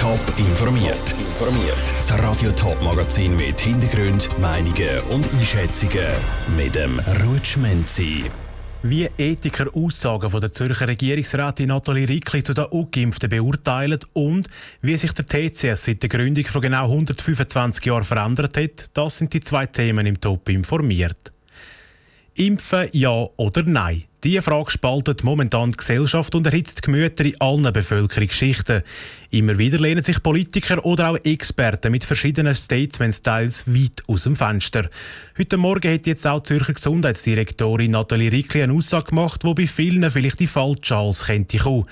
Top informiert. Informiert. Das Radio Top Magazin mit Hintergrund, Meinungen und Einschätzungen mit dem Rutschmenzi. Wie Ethiker Aussagen von der Zürcher Regierungsrätin Nathalie Rickli zu den Ungeimpften beurteilen und wie sich der TCS seit der Gründung vor genau 125 Jahren verändert hat, das sind die zwei Themen im Top informiert. Impfen ja oder nein? Diese Frage spaltet momentan die Gesellschaft und erhitzt die Gemüter in allen Bevölkerungsschichten. Immer wieder lehnen sich Politiker oder auch Experten mit verschiedenen Statements teils weit aus dem Fenster. Heute Morgen hat jetzt auch die Zürcher Gesundheitsdirektorin Nathalie Rickli eine Aussage gemacht, die bei vielen vielleicht die falsche Hals könnte kommen.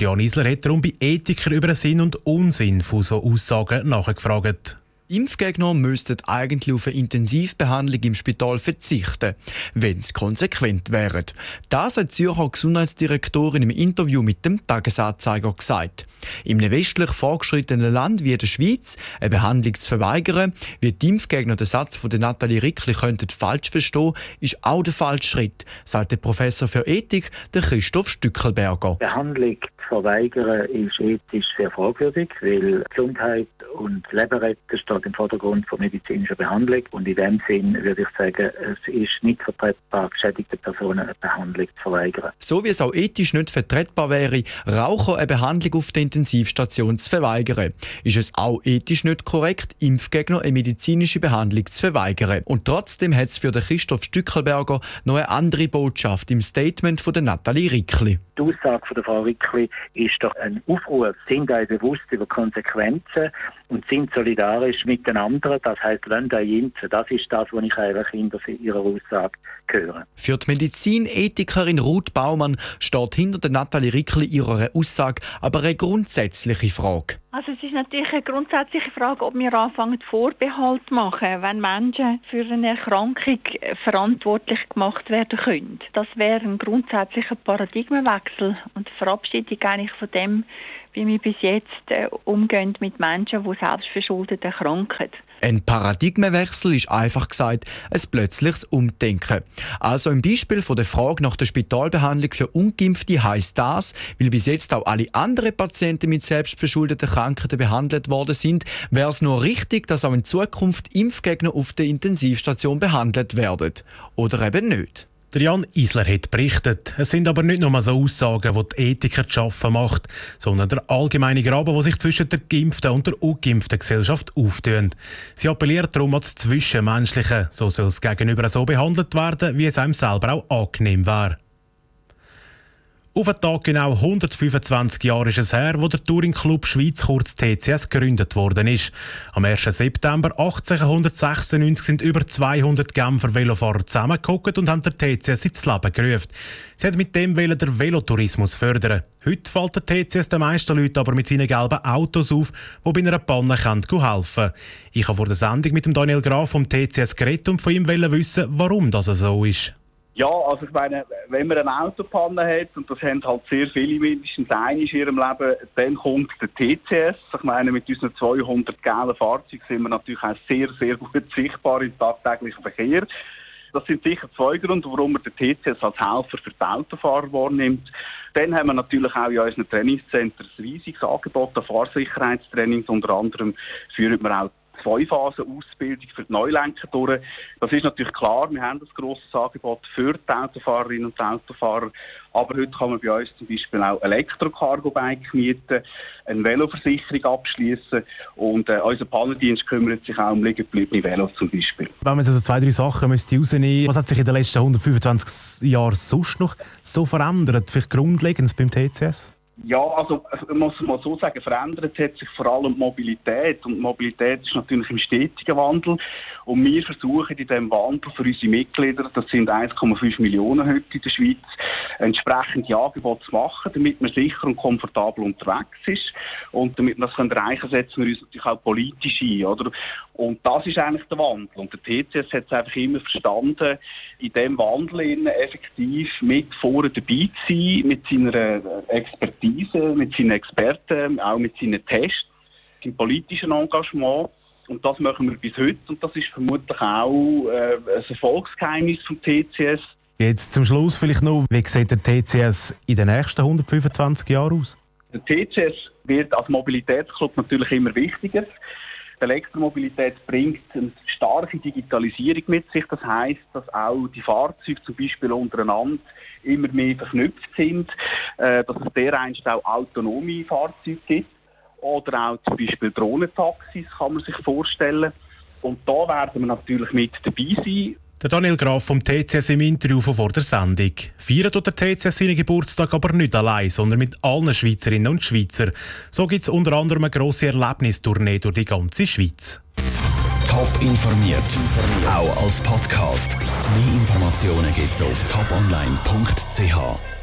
Jan Isler hat darum bei Ethikern über den Sinn und Unsinn von so Aussagen nachgefragt. Impfgegner müssten eigentlich auf eine Intensivbehandlung im Spital verzichten, wenn sie konsequent wären. Das hat die Zürcher Gesundheitsdirektorin im Interview mit dem Tagesanzeiger gesagt. Im westlich vorgeschrittenen Land wie der Schweiz eine Behandlung zu verweigern, wie die Impfgegner den Satz von Nathalie Rickli könnten falsch verstehen, ist auch der falsche Schritt, sagt der Professor für Ethik, der Christoph Stückelberger. Behandlung zu verweigern ist ethisch sehr fragwürdig, weil Gesundheit und Leben steht im Vordergrund von medizinischer Behandlung. Und in dem Sinn würde ich sagen, es ist nicht vertretbar, geschädigte Personen eine Behandlung zu verweigern. So wie es auch ethisch nicht vertretbar wäre, Raucher eine Behandlung auf der Intensivstation zu verweigern, ist es auch ethisch nicht korrekt, Impfgegner eine medizinische Behandlung zu verweigern. Und trotzdem hat es für den Christoph Stückelberger noch eine andere Botschaft im Statement von der Nathalie Rickli. Die Aussage von der Frau Rickli ist doch ein Aufruf, sind euch bewusst über Konsequenzen und sind solidarisch miteinander. Das heißt, euch impfen. Das ist das, was ich eigentlich hinter ihrer Aussage höre. Für die Medizinethikerin Ruth Baumann steht hinter der Nathalie Rickli ihrer Aussage aber eine grundsätzliche Frage. Also es ist natürlich eine grundsätzliche Frage, ob wir anfangen Vorbehalt machen, wenn Menschen für eine Erkrankung verantwortlich gemacht werden können. Das wäre ein grundsätzlicher Paradigmenwechsel und Verabschiedung eigentlich von dem, wie wir bis jetzt äh, umgehen mit Menschen, die selbstverschuldet erkranken. Ein Paradigmenwechsel ist einfach gesagt ein plötzliches Umdenken. Also im Beispiel von der Frage nach der Spitalbehandlung für Ungeimpfte heißt das, weil bis jetzt auch alle anderen Patienten mit selbstverschuldeten Krankheiten behandelt worden sind, wäre es nur richtig, dass auch in Zukunft Impfgegner auf der Intensivstation behandelt werden. Oder eben nicht. Der Jan Isler hat berichtet. Es sind aber nicht nur so Aussagen, die die Ethiker zu schaffen macht, sondern der allgemeine Graben, der sich zwischen der geimpften und der ungeimpften Gesellschaft auftut. Sie appelliert darum an das Zwischenmenschliche. So soll es gegenüber so behandelt werden, wie es einem selber auch angenehm wäre. Auf einen Tag genau 125 Jahre ist es her, wo der Touring Club Schweiz kurz TCS gegründet worden ist. Am 1. September 1896 sind über 200 Genfer Velofahrer zusammengekommen und haben der TCS ins Leben gerufen. Sie hat mit dem Velo den Velotourismus fördern. Heute fällt der TCS den meisten Leuten aber mit seinen gelben Autos auf, die bei einer Panne helfen können. Ich habe vor der Sendung mit dem Daniel Graf vom TCS geredet und von ihm wissen, warum das so ist. Ja, also ich meine, wenn man eine Autopanne hat, und das haben halt sehr viele mindestens ein in ihrem Leben, dann kommt der TCS. Ich meine, mit unseren 200 gelben Fahrzeugen sind wir natürlich auch sehr, sehr gut sichtbar im tagtäglichen Verkehr. Das sind sicher zwei Gründe, warum man den TCS als Helfer für die Autofahrer wahrnimmt. Dann haben wir natürlich auch in unseren Trainingszentren ein riesiges Angebot an Fahrsicherheitstrainings. Unter anderem führen wir auch zwei Phasen Ausbildung für die Neulenker durch. Das ist natürlich klar, wir haben ein grosses Angebot für die Autofahrerinnen und Autofahrer, aber heute kann man bei uns zum Beispiel auch Elektro-Cargo-Bike mieten, eine Veloversicherung abschließen und äh, unser Pannendienst kümmert sich auch um liegengebliebene Velos zum Beispiel. Wenn man also zwei, drei Sachen müsste rausnehmen was hat sich in den letzten 125 Jahren sonst noch so verändert, vielleicht grundlegend beim TCS? Ja, also ich muss mal so sagen, verändert hat sich vor allem die Mobilität. Und die Mobilität ist natürlich im stetigen Wandel. Und wir versuchen in diesem Wandel für unsere Mitglieder, das sind 1,5 Millionen heute in der Schweiz, entsprechende Angebote zu machen, damit man sicher und komfortabel unterwegs ist. Und damit wir das erreichen können, setzen wir uns natürlich auch politisch ein. Oder? Und das ist eigentlich der Wandel. Und der TCS hat es einfach immer verstanden, in diesem Wandel effektiv mit vorne dabei zu sein, mit seiner Expertise, mit seinen Experten, auch mit seinen Tests, seinem politischen Engagement. Und das machen wir bis heute und das ist vermutlich auch äh, ein Erfolgsgeheimnis vom TCS. Jetzt zum Schluss vielleicht noch, wie sieht der TCS in den nächsten 125 Jahren aus? Der TCS wird als Mobilitätsclub natürlich immer wichtiger. Elektromobilität bringt eine starke Digitalisierung mit sich. Das heißt, dass auch die Fahrzeuge zum Beispiel untereinander immer mehr verknüpft sind, äh, dass es dereinst auch autonome Fahrzeuge gibt oder auch zum Beispiel Drohnentaxis kann man sich vorstellen. Und da werden wir natürlich mit dabei sein. Der Daniel Graf vom TCS im Interview von vor der Sendung. Feiert der TCS seinen Geburtstag aber nicht allein, sondern mit allen Schweizerinnen und Schweizer. So gibt es unter anderem eine grosse Erlebnistournee durch die ganze Schweiz. Top informiert, auch als Podcast. Mehr Informationen gibt es auf toponline.ch.